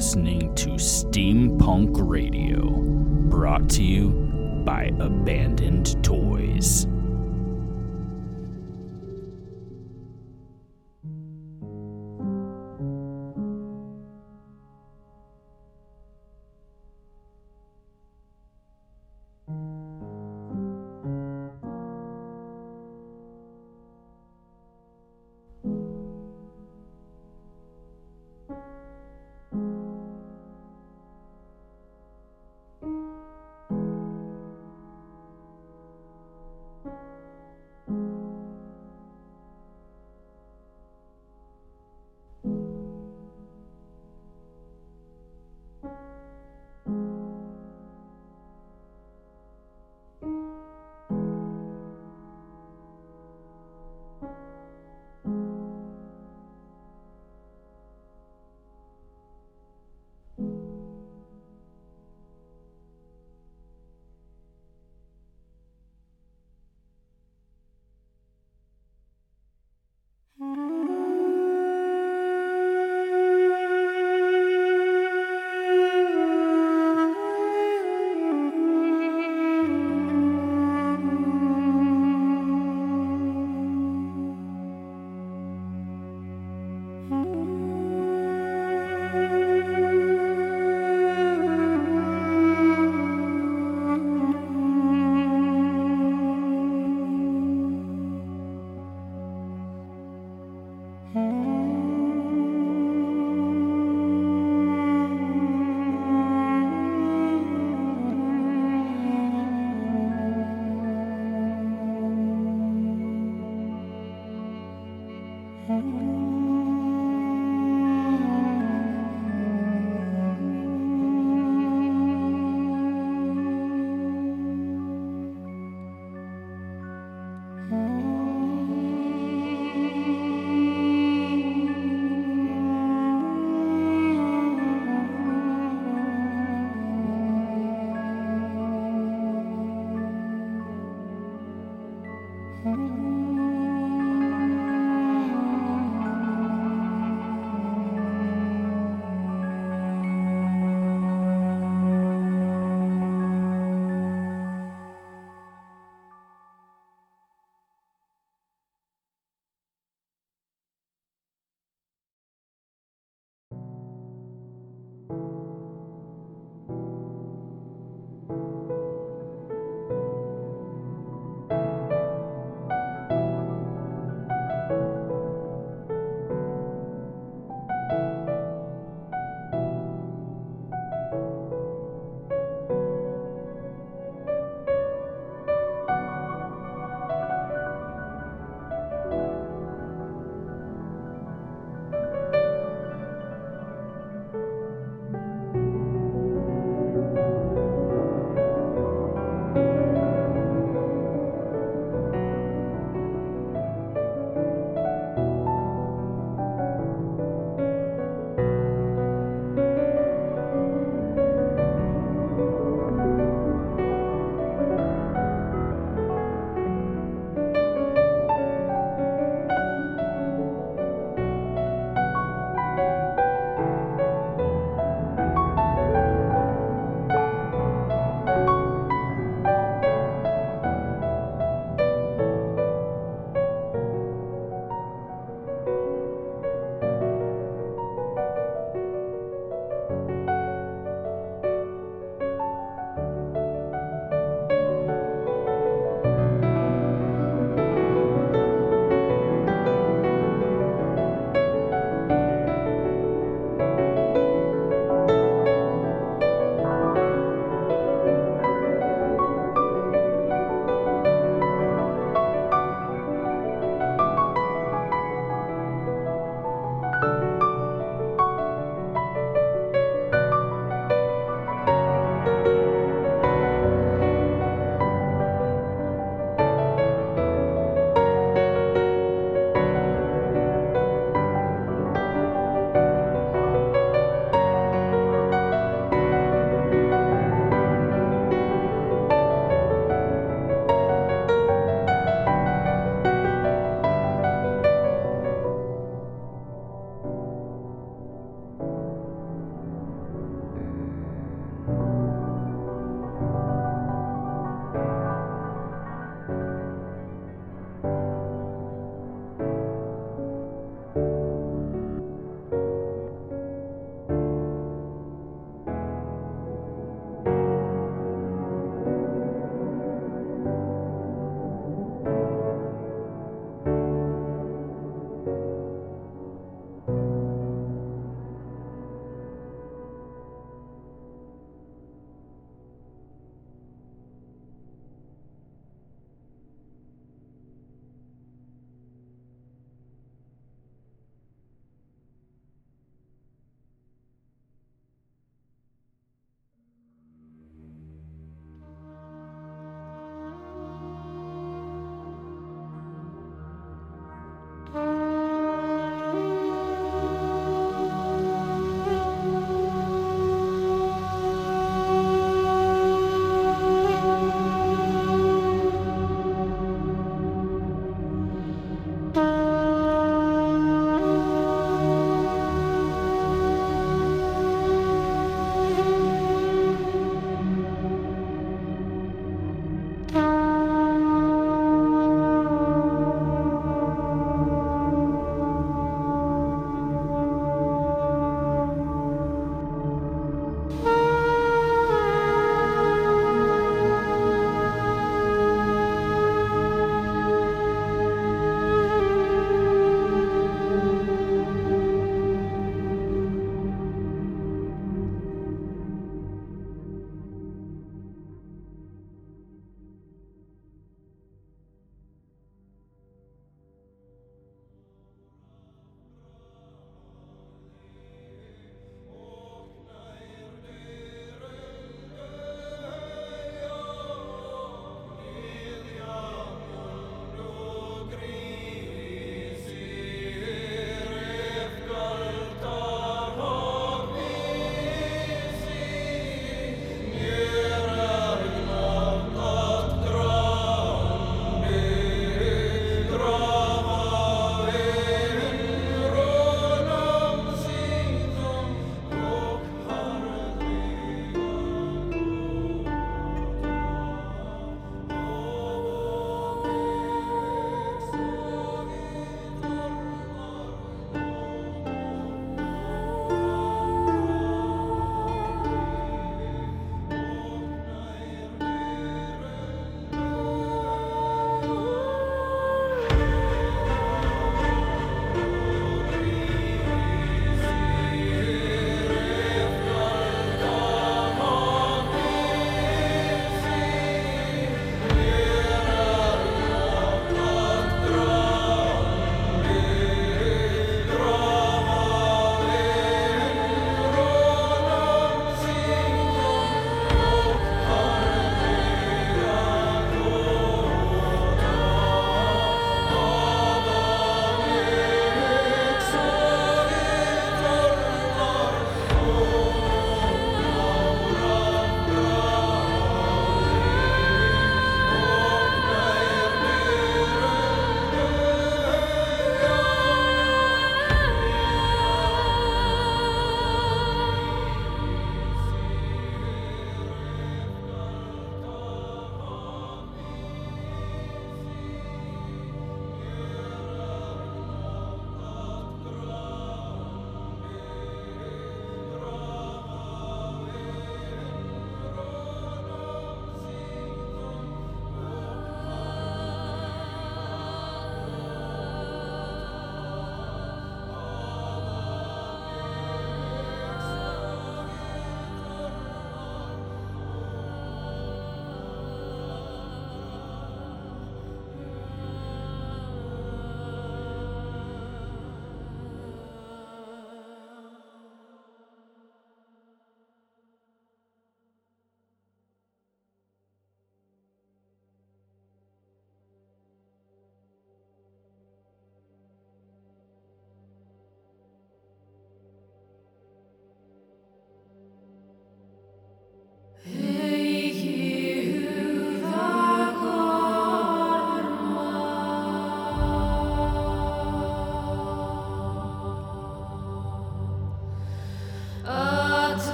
listening to Steampunk Radio, brought to you by Abandoned Toys.